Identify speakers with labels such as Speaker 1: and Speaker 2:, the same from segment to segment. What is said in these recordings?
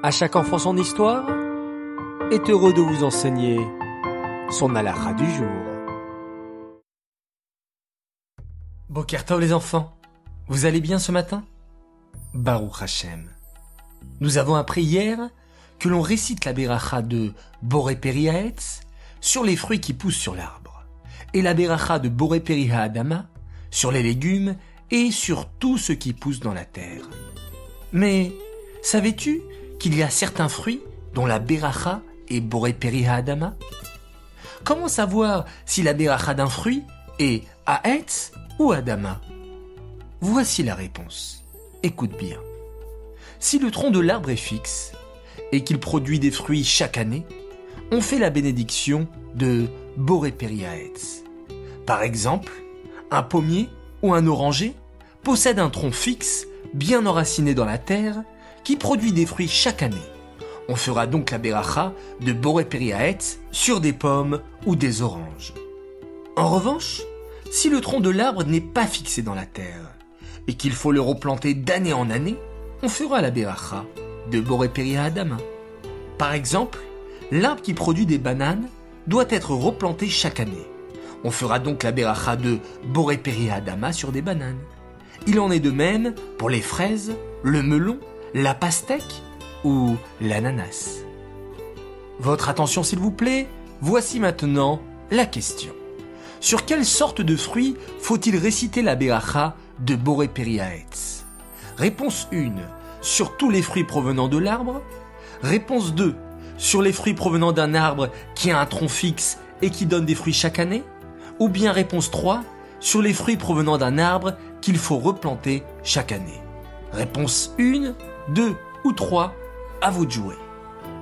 Speaker 1: À chaque enfant son histoire est heureux de vous enseigner son alara du jour. Bokertov les enfants, vous allez bien ce matin? Baruch Hashem. Nous avons appris hier que l'on récite la beracha de Boré sur les fruits qui poussent sur l'arbre et la beracha de Boré sur les légumes et sur tout ce qui pousse dans la terre. Mais savais-tu qu'il y a certains fruits dont la beracha est Boré Adama Comment savoir si la beracha d'un fruit est Aetz ou Adama Voici la réponse. Écoute bien. Si le tronc de l'arbre est fixe et qu'il produit des fruits chaque année, on fait la bénédiction de Boré Aetz. Par exemple, un pommier ou un oranger possède un tronc fixe, bien enraciné dans la terre, qui produit des fruits chaque année. On fera donc la beracha de Boré Periaetz sur des pommes ou des oranges. En revanche, si le tronc de l'arbre n'est pas fixé dans la terre et qu'il faut le replanter d'année en année, on fera la beracha de Boré Adama. Par exemple, l'arbre qui produit des bananes doit être replanté chaque année. On fera donc la beracha de Boré Adama sur des bananes. Il en est de même pour les fraises, le melon, la pastèque ou l'ananas? Votre attention s'il vous plaît, voici maintenant la question. Sur quelle sorte de fruits faut-il réciter la beracha de Boré Periaetz? Réponse 1. Sur tous les fruits provenant de l'arbre. Réponse 2. Sur les fruits provenant d'un arbre qui a un tronc fixe et qui donne des fruits chaque année Ou bien réponse 3. Sur les fruits provenant d'un arbre qu'il faut replanter chaque année. Réponse 1, 2 ou 3, à vous de jouer.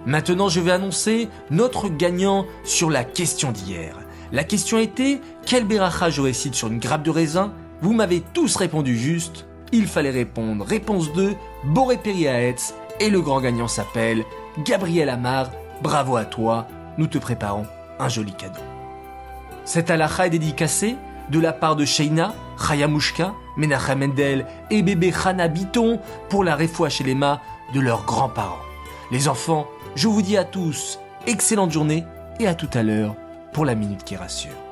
Speaker 1: Maintenant, je vais annoncer notre gagnant sur la question d'hier. La question était quel béracha je récite sur une grappe de raisin? Vous m'avez tous répondu juste. Il fallait répondre. Réponse 2, Boré Periaetz. Et le grand gagnant s'appelle Gabriel Amar. Bravo à toi. Nous te préparons un joli cadeau. Cette halakha est dédicacée de la part de Sheina, Chayamushka, Menachem Mendel et bébé Hana Biton pour la les mâts de leurs grands-parents. Les enfants, je vous dis à tous, excellente journée et à tout à l'heure pour la minute qui rassure.